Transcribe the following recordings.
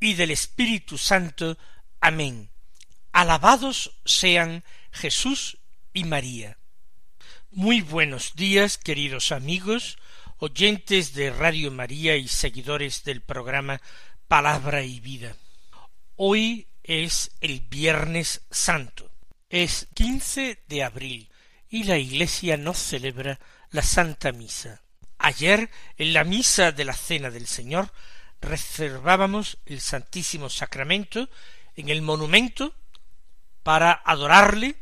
y del Espíritu Santo. Amén. Alabados sean Jesús y María. Muy buenos días, queridos amigos, oyentes de Radio María y seguidores del programa Palabra y Vida. Hoy es el Viernes Santo. Es 15 de abril y la Iglesia no celebra la Santa Misa. Ayer, en la misa de la Cena del Señor, reservábamos el Santísimo Sacramento en el monumento para adorarle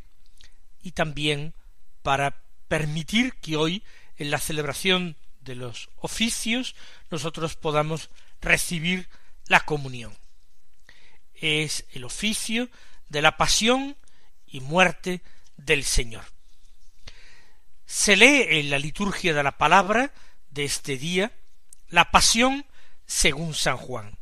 y también para permitir que hoy, en la celebración de los oficios, nosotros podamos recibir la comunión. Es el oficio de la pasión y muerte del Señor. Se lee en la liturgia de la palabra de este día la pasión según San Juan,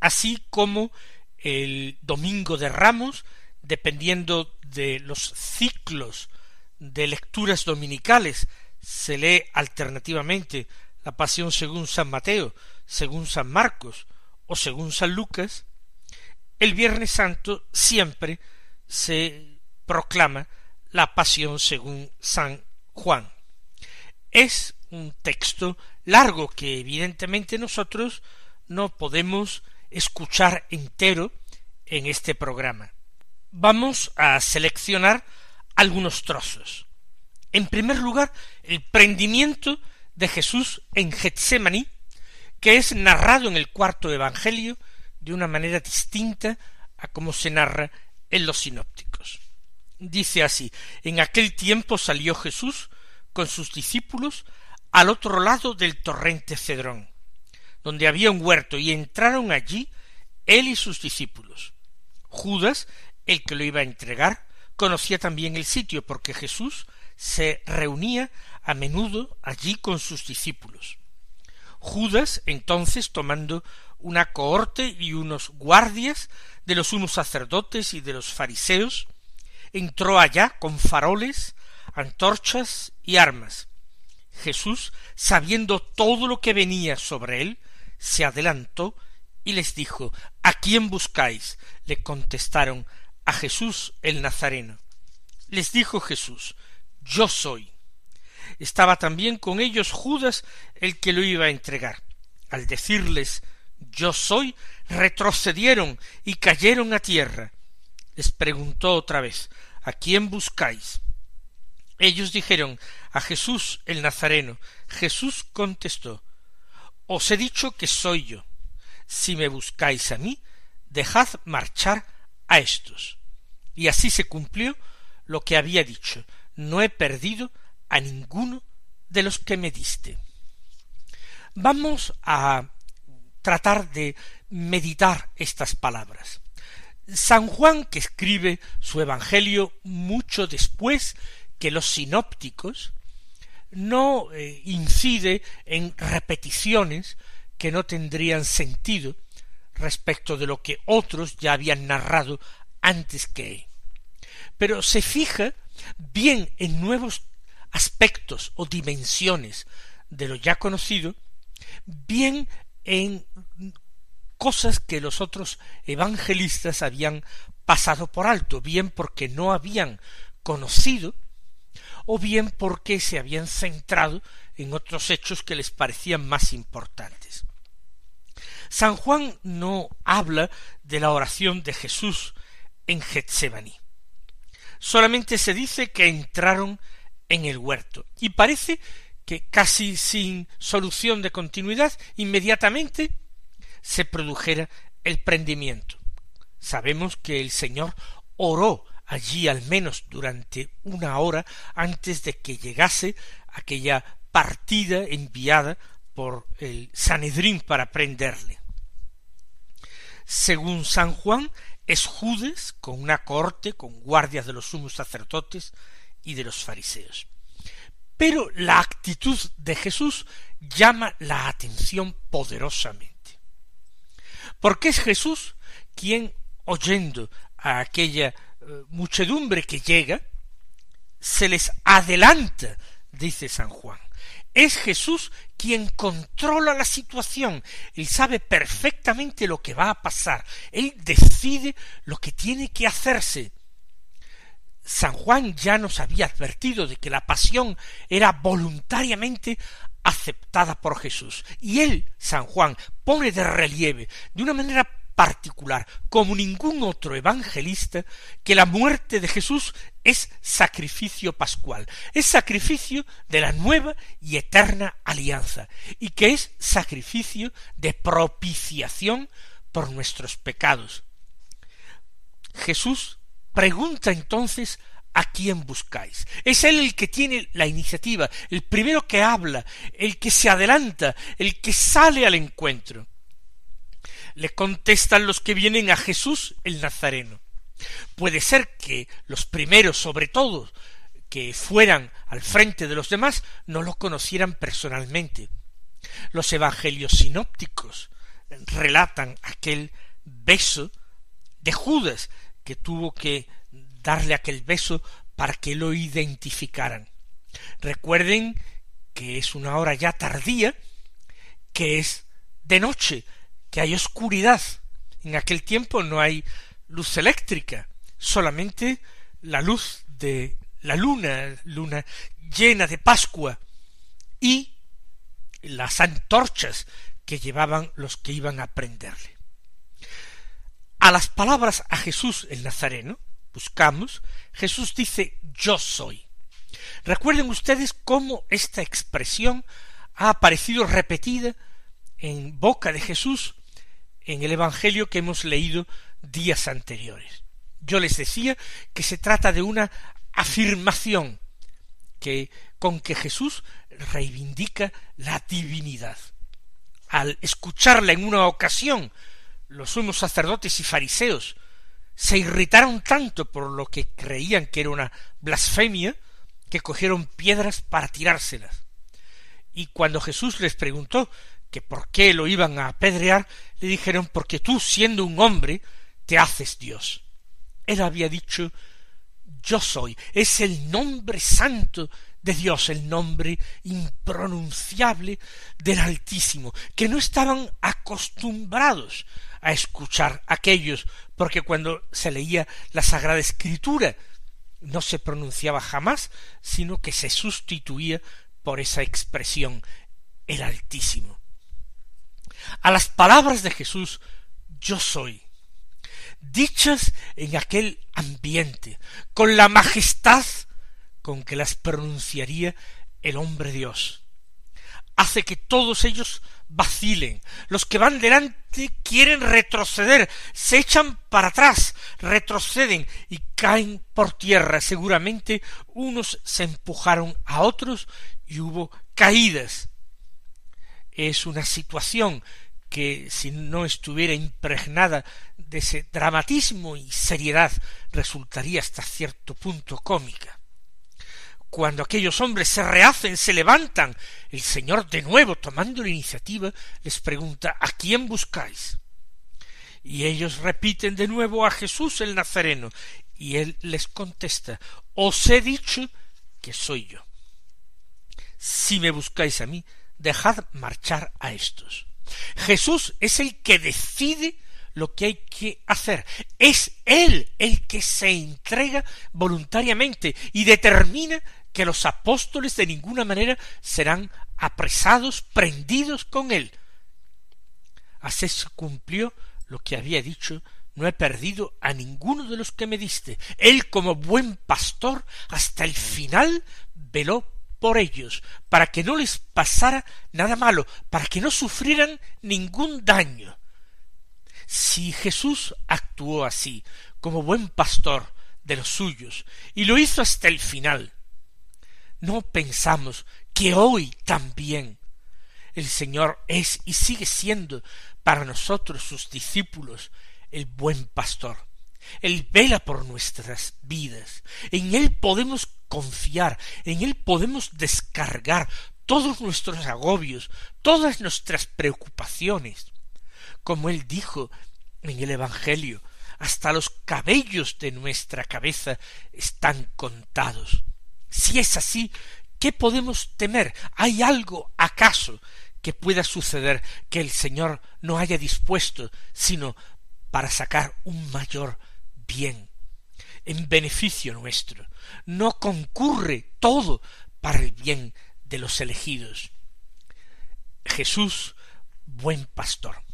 así como el domingo de Ramos, dependiendo de los ciclos de lecturas dominicales, se lee alternativamente la pasión según San Mateo, según San Marcos o según San Lucas, el Viernes Santo siempre se proclama la pasión según San Juan. Es un texto largo que evidentemente nosotros no podemos escuchar entero en este programa. Vamos a seleccionar algunos trozos. En primer lugar, el prendimiento de Jesús en Getsemaní, que es narrado en el cuarto Evangelio de una manera distinta a como se narra en los sinópticos. Dice así, en aquel tiempo salió Jesús con sus discípulos al otro lado del torrente Cedrón, donde había un huerto, y entraron allí él y sus discípulos. Judas, el que lo iba a entregar, conocía también el sitio, porque Jesús se reunía a menudo allí con sus discípulos. Judas, entonces, tomando una cohorte y unos guardias de los unos sacerdotes y de los fariseos, entró allá con faroles, antorchas y armas, Jesús, sabiendo todo lo que venía sobre él, se adelantó y les dijo ¿A quién buscáis? le contestaron a Jesús el Nazareno. Les dijo Jesús Yo soy. Estaba también con ellos Judas el que lo iba a entregar. Al decirles Yo soy, retrocedieron y cayeron a tierra. Les preguntó otra vez ¿A quién buscáis? Ellos dijeron a Jesús el Nazareno. Jesús contestó Os he dicho que soy yo. Si me buscáis a mí, dejad marchar a estos. Y así se cumplió lo que había dicho. No he perdido a ninguno de los que me diste. Vamos a tratar de meditar estas palabras. San Juan, que escribe su Evangelio mucho después que los sinópticos no eh, incide en repeticiones que no tendrían sentido respecto de lo que otros ya habían narrado antes que él. Pero se fija bien en nuevos aspectos o dimensiones de lo ya conocido, bien en cosas que los otros evangelistas habían pasado por alto, bien porque no habían conocido o bien porque se habían centrado en otros hechos que les parecían más importantes. San Juan no habla de la oración de Jesús en Getsemaní. Solamente se dice que entraron en el huerto y parece que casi sin solución de continuidad inmediatamente se produjera el prendimiento. Sabemos que el Señor oró allí al menos durante una hora antes de que llegase aquella partida enviada por el Sanedrín para prenderle. según San Juan, es Judas con una corte, con guardias de los sumos sacerdotes y de los fariseos. Pero la actitud de Jesús llama la atención poderosamente. Porque es Jesús quien, oyendo a aquella muchedumbre que llega, se les adelanta, dice San Juan. Es Jesús quien controla la situación. Él sabe perfectamente lo que va a pasar. Él decide lo que tiene que hacerse. San Juan ya nos había advertido de que la pasión era voluntariamente aceptada por Jesús. Y él, San Juan, pone de relieve, de una manera particular, como ningún otro evangelista, que la muerte de Jesús es sacrificio pascual, es sacrificio de la nueva y eterna alianza, y que es sacrificio de propiciación por nuestros pecados. Jesús pregunta entonces a quién buscáis. Es él el que tiene la iniciativa, el primero que habla, el que se adelanta, el que sale al encuentro le contestan los que vienen a Jesús el Nazareno. Puede ser que los primeros, sobre todo, que fueran al frente de los demás, no lo conocieran personalmente. Los evangelios sinópticos relatan aquel beso de Judas que tuvo que darle aquel beso para que lo identificaran. Recuerden que es una hora ya tardía, que es de noche, que hay oscuridad. En aquel tiempo no hay luz eléctrica, solamente la luz de la luna, luna llena de Pascua, y las antorchas que llevaban los que iban a prenderle. A las palabras a Jesús el Nazareno, buscamos, Jesús dice yo soy. Recuerden ustedes cómo esta expresión ha aparecido repetida en boca de Jesús en el Evangelio que hemos leído días anteriores. Yo les decía que se trata de una afirmación que con que Jesús reivindica la divinidad. Al escucharla en una ocasión, los sumos sacerdotes y fariseos se irritaron tanto por lo que creían que era una blasfemia que cogieron piedras para tirárselas. Y cuando Jesús les preguntó que por qué lo iban a apedrear, le dijeron porque tú, siendo un hombre, te haces Dios. Él había dicho yo soy, es el nombre santo de Dios, el nombre impronunciable del Altísimo, que no estaban acostumbrados a escuchar aquellos, porque cuando se leía la Sagrada Escritura no se pronunciaba jamás, sino que se sustituía por esa expresión, el Altísimo a las palabras de Jesús, yo soy, dichas en aquel ambiente, con la majestad con que las pronunciaría el hombre Dios. Hace que todos ellos vacilen. Los que van delante quieren retroceder, se echan para atrás, retroceden y caen por tierra. Seguramente unos se empujaron a otros y hubo caídas es una situación que si no estuviera impregnada de ese dramatismo y seriedad resultaría hasta cierto punto cómica. Cuando aquellos hombres se rehacen, se levantan, el Señor de nuevo, tomando la iniciativa, les pregunta ¿A quién buscáis? Y ellos repiten de nuevo a Jesús el Nazareno, y él les contesta Os he dicho que soy yo. Si me buscáis a mí, dejad marchar a estos. Jesús es el que decide lo que hay que hacer. Es Él el que se entrega voluntariamente y determina que los apóstoles de ninguna manera serán apresados, prendidos con Él. Así se cumplió lo que había dicho no he perdido a ninguno de los que me diste. Él como buen pastor hasta el final veló por ellos, para que no les pasara nada malo, para que no sufrieran ningún daño. Si Jesús actuó así, como buen pastor de los suyos, y lo hizo hasta el final, no pensamos que hoy también el Señor es y sigue siendo para nosotros sus discípulos el buen pastor. Él vela por nuestras vidas. En Él podemos confiar, en Él podemos descargar todos nuestros agobios, todas nuestras preocupaciones. Como Él dijo en el Evangelio, hasta los cabellos de nuestra cabeza están contados. Si es así, ¿qué podemos temer? ¿Hay algo acaso que pueda suceder que el Señor no haya dispuesto, sino para sacar un mayor bien, en beneficio nuestro? No concurre todo para el bien de los elegidos. Jesús, buen pastor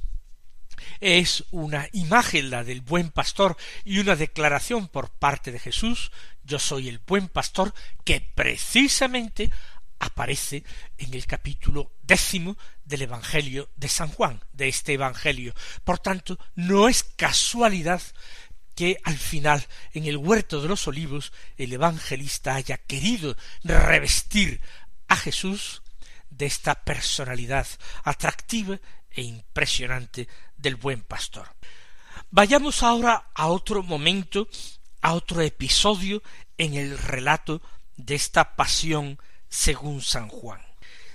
es una imagen la del buen pastor y una declaración por parte de Jesús, yo soy el buen pastor, que precisamente aparece en el capítulo décimo del Evangelio de San Juan, de este Evangelio. Por tanto, no es casualidad que al final, en el huerto de los olivos, el evangelista haya querido revestir a Jesús de esta personalidad atractiva e impresionante del buen pastor. Vayamos ahora a otro momento, a otro episodio en el relato de esta pasión según San Juan.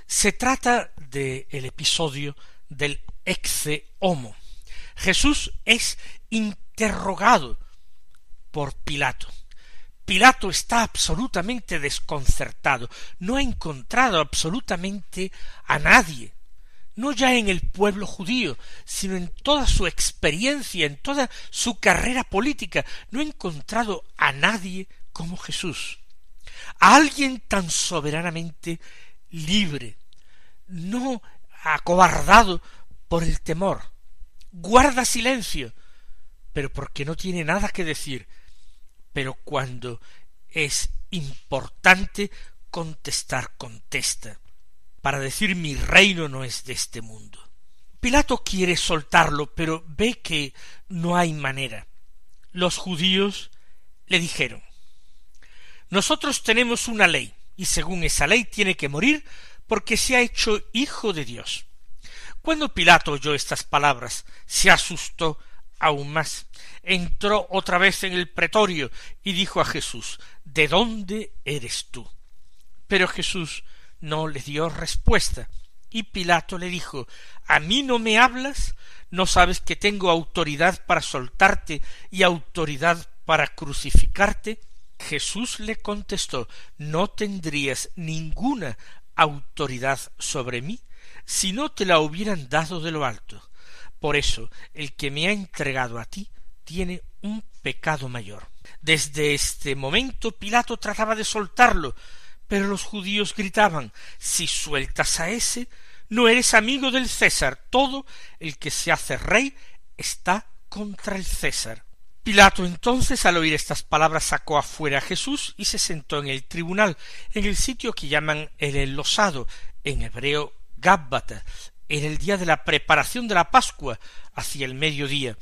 Se trata del el episodio del exe homo. Jesús es interrogado por Pilato. Pilato está absolutamente desconcertado, no ha encontrado absolutamente a nadie. No ya en el pueblo judío, sino en toda su experiencia, en toda su carrera política, no ha encontrado a nadie como Jesús, a alguien tan soberanamente libre, no acobardado por el temor, guarda silencio, pero porque no tiene nada que decir, pero cuando es importante contestar, contesta para decir mi reino no es de este mundo. Pilato quiere soltarlo, pero ve que no hay manera. Los judíos le dijeron Nosotros tenemos una ley, y según esa ley tiene que morir porque se ha hecho hijo de Dios. Cuando Pilato oyó estas palabras, se asustó aún más. Entró otra vez en el pretorio y dijo a Jesús ¿De dónde eres tú? Pero Jesús no le dio respuesta. Y Pilato le dijo ¿A mí no me hablas? ¿No sabes que tengo autoridad para soltarte y autoridad para crucificarte? Jesús le contestó No tendrías ninguna autoridad sobre mí si no te la hubieran dado de lo alto. Por eso el que me ha entregado a ti tiene un pecado mayor. Desde este momento Pilato trataba de soltarlo, pero los judíos gritaban Si sueltas a ese, no eres amigo del César. Todo el que se hace rey está contra el César. Pilato entonces al oír estas palabras sacó afuera a Jesús y se sentó en el tribunal, en el sitio que llaman el enlosado, en hebreo Gábbata, en el día de la preparación de la Pascua, hacia el mediodía.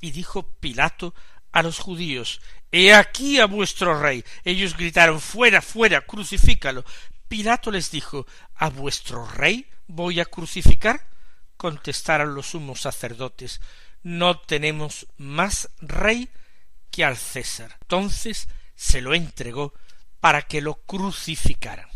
Y dijo Pilato a los judíos He aquí a vuestro rey. Ellos gritaron Fuera, fuera, crucifícalo. Pilato les dijo ¿A vuestro rey voy a crucificar? contestaron los sumos sacerdotes No tenemos más rey que al César. Entonces se lo entregó para que lo crucificaran.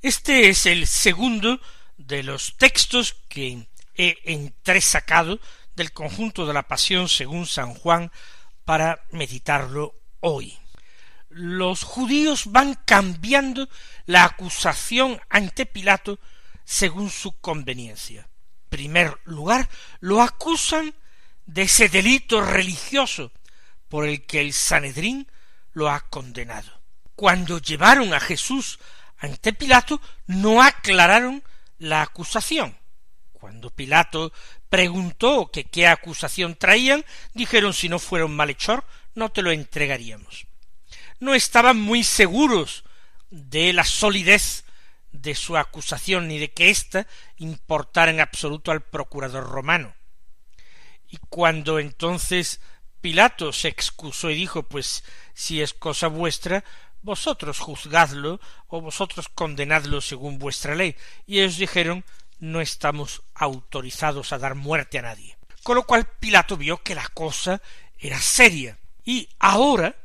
Este es el segundo de los textos que he entresacado del conjunto de la pasión según San Juan para meditarlo hoy. Los judíos van cambiando la acusación ante Pilato según su conveniencia. En primer lugar, lo acusan de ese delito religioso por el que el Sanedrín lo ha condenado. Cuando llevaron a Jesús ante Pilato, no aclararon la acusación. Cuando Pilato preguntó que qué acusación traían, dijeron si no fuera un malhechor, no te lo entregaríamos. No estaban muy seguros de la solidez de su acusación ni de que ésta importara en absoluto al procurador romano. Y cuando entonces Pilato se excusó y dijo pues si es cosa vuestra, vosotros juzgadlo o vosotros condenadlo según vuestra ley. Y ellos dijeron no estamos autorizados a dar muerte a nadie. Con lo cual Pilato vio que la cosa era seria. Y ahora,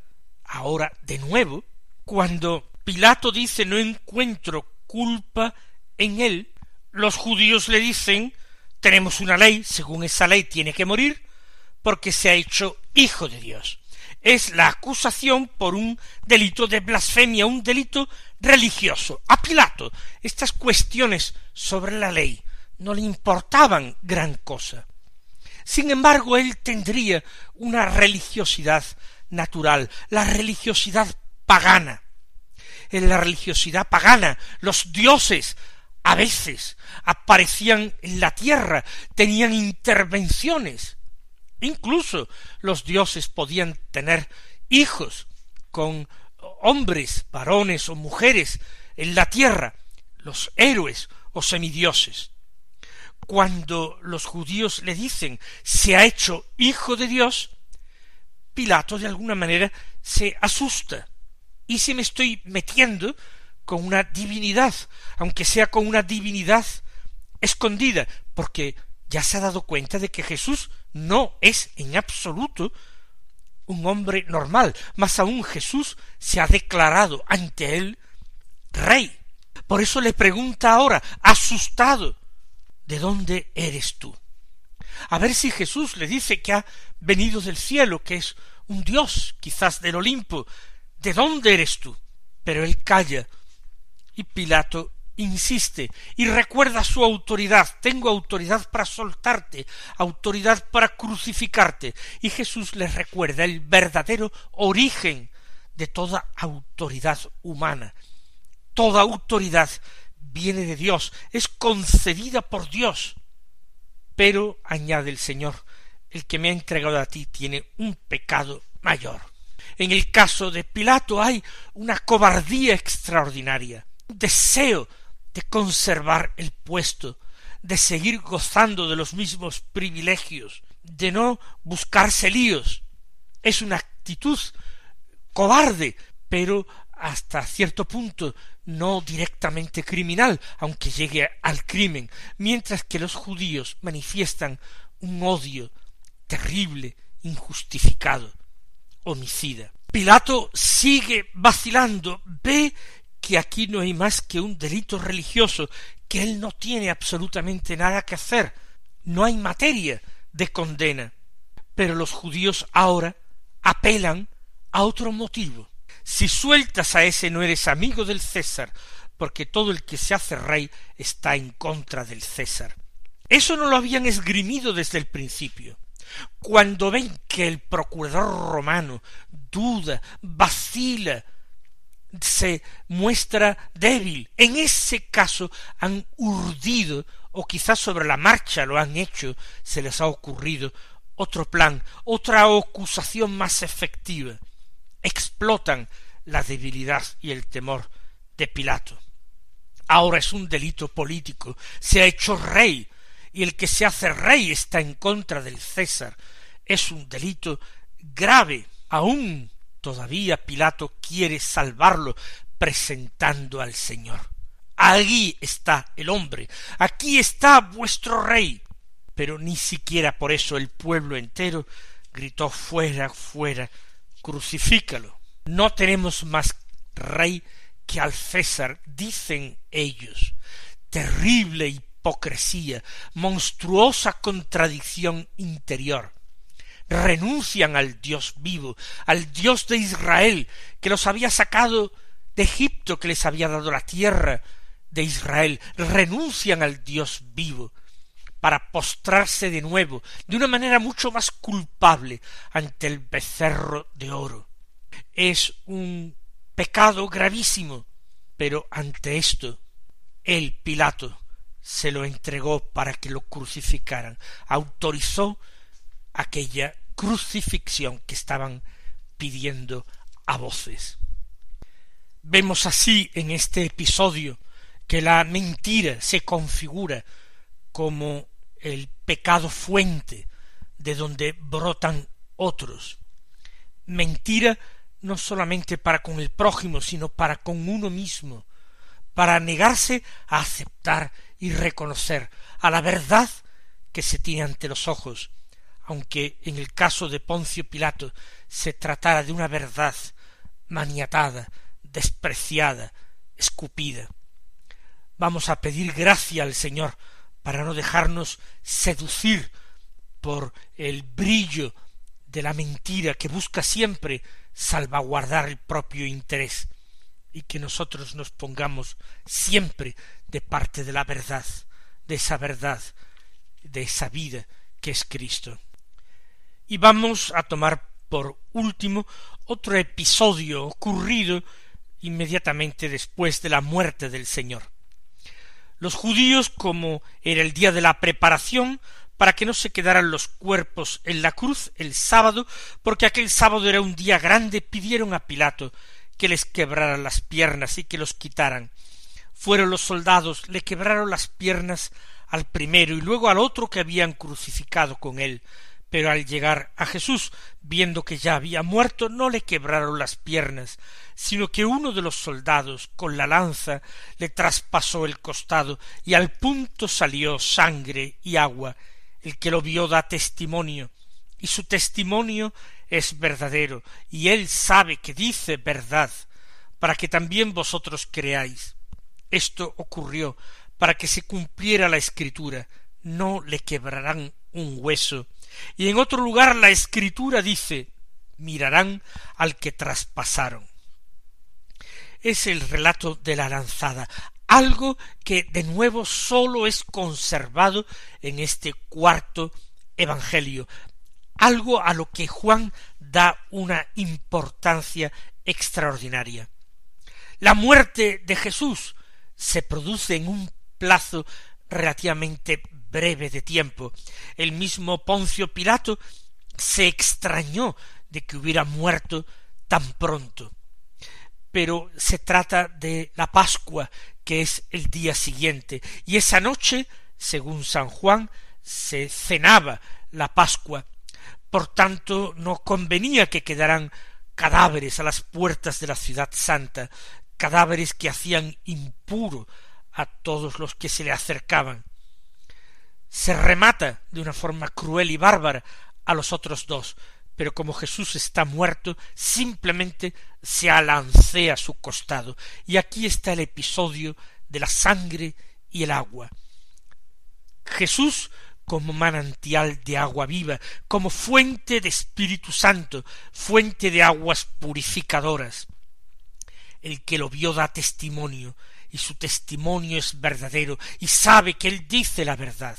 ahora de nuevo, cuando Pilato dice no encuentro culpa en él, los judíos le dicen tenemos una ley, según esa ley tiene que morir, porque se ha hecho hijo de Dios. Es la acusación por un delito de blasfemia, un delito religioso. A Pilato estas cuestiones sobre la ley no le importaban gran cosa. Sin embargo, él tendría una religiosidad natural, la religiosidad pagana. En la religiosidad pagana, los dioses a veces aparecían en la tierra, tenían intervenciones. Incluso los dioses podían tener hijos con hombres, varones o mujeres en la tierra, los héroes o semidioses. Cuando los judíos le dicen se ha hecho hijo de Dios, Pilato de alguna manera se asusta. ¿Y si me estoy metiendo con una divinidad, aunque sea con una divinidad escondida, porque ya se ha dado cuenta de que Jesús no es en absoluto un hombre normal, más aún Jesús se ha declarado ante él rey. Por eso le pregunta ahora, asustado, ¿de dónde eres tú? A ver si Jesús le dice que ha venido del cielo, que es un Dios, quizás del Olimpo, ¿de dónde eres tú? Pero él calla, y Pilato insiste y recuerda su autoridad. Tengo autoridad para soltarte, autoridad para crucificarte. Y Jesús les recuerda el verdadero origen de toda autoridad humana. Toda autoridad viene de Dios, es concedida por Dios. Pero, añade el Señor, el que me ha entregado a ti tiene un pecado mayor. En el caso de Pilato hay una cobardía extraordinaria, un deseo de conservar el puesto, de seguir gozando de los mismos privilegios, de no buscarse líos. Es una actitud cobarde, pero hasta cierto punto no directamente criminal, aunque llegue al crimen, mientras que los judíos manifiestan un odio terrible, injustificado, homicida. Pilato sigue vacilando, ve que aquí no hay más que un delito religioso, que él no tiene absolutamente nada que hacer, no hay materia de condena. Pero los judíos ahora apelan a otro motivo. Si sueltas a ese no eres amigo del César, porque todo el que se hace rey está en contra del César. Eso no lo habían esgrimido desde el principio. Cuando ven que el procurador romano duda, vacila, se muestra débil. En ese caso han urdido, o quizás sobre la marcha lo han hecho, se les ha ocurrido otro plan, otra acusación más efectiva. Explotan la debilidad y el temor de Pilato. Ahora es un delito político, se ha hecho rey, y el que se hace rey está en contra del César. Es un delito grave, aún Todavía Pilato quiere salvarlo presentando al Señor. Allí está el hombre, aquí está vuestro rey. Pero ni siquiera por eso el pueblo entero gritó fuera, fuera, crucifícalo. No tenemos más rey que al César, dicen ellos. Terrible hipocresía, monstruosa contradicción interior renuncian al Dios vivo, al Dios de Israel, que los había sacado de Egipto, que les había dado la tierra de Israel, renuncian al Dios vivo para postrarse de nuevo, de una manera mucho más culpable, ante el becerro de oro. Es un pecado gravísimo, pero ante esto el Pilato se lo entregó para que lo crucificaran, autorizó aquella crucifixión que estaban pidiendo a voces. Vemos así en este episodio que la mentira se configura como el pecado fuente de donde brotan otros. Mentira no solamente para con el prójimo, sino para con uno mismo, para negarse a aceptar y reconocer a la verdad que se tiene ante los ojos, aunque en el caso de Poncio Pilato se tratara de una verdad maniatada, despreciada, escupida. Vamos a pedir gracia al Señor para no dejarnos seducir por el brillo de la mentira que busca siempre salvaguardar el propio interés y que nosotros nos pongamos siempre de parte de la verdad, de esa verdad, de esa vida que es Cristo. Y vamos a tomar por último otro episodio ocurrido inmediatamente después de la muerte del Señor. Los judíos, como era el día de la preparación, para que no se quedaran los cuerpos en la cruz el sábado, porque aquel sábado era un día grande, pidieron a Pilato que les quebraran las piernas y que los quitaran. Fueron los soldados, le quebraron las piernas al primero y luego al otro que habían crucificado con él. Pero al llegar a Jesús, viendo que ya había muerto, no le quebraron las piernas, sino que uno de los soldados con la lanza le traspasó el costado y al punto salió sangre y agua. El que lo vio da testimonio, y su testimonio es verdadero, y él sabe que dice verdad, para que también vosotros creáis. Esto ocurrió para que se cumpliera la escritura, no le quebrarán un hueso. Y en otro lugar la escritura dice, mirarán al que traspasaron. Es el relato de la lanzada, algo que de nuevo sólo es conservado en este cuarto Evangelio, algo a lo que Juan da una importancia extraordinaria. La muerte de Jesús se produce en un plazo relativamente breve de tiempo. El mismo Poncio Pilato se extrañó de que hubiera muerto tan pronto. Pero se trata de la Pascua, que es el día siguiente, y esa noche, según San Juan, se cenaba la Pascua por tanto, no convenía que quedaran cadáveres a las puertas de la ciudad santa, cadáveres que hacían impuro a todos los que se le acercaban. Se remata de una forma cruel y bárbara a los otros dos, pero como Jesús está muerto, simplemente se alancea a su costado. Y aquí está el episodio de la sangre y el agua. Jesús como manantial de agua viva, como fuente de Espíritu Santo, fuente de aguas purificadoras. El que lo vio da testimonio, y su testimonio es verdadero, y sabe que él dice la verdad.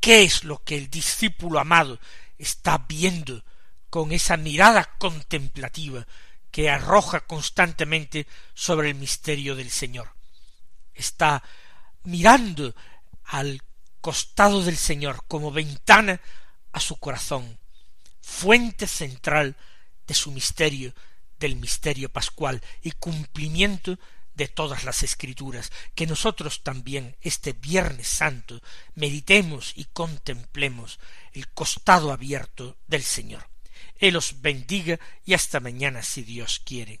¿Qué es lo que el discípulo amado está viendo con esa mirada contemplativa que arroja constantemente sobre el misterio del Señor? Está mirando al costado del Señor como ventana a su corazón, fuente central de su misterio, del misterio pascual y cumplimiento de todas las escrituras, que nosotros también este Viernes Santo meditemos y contemplemos el costado abierto del Señor. Él os bendiga y hasta mañana si Dios quiere.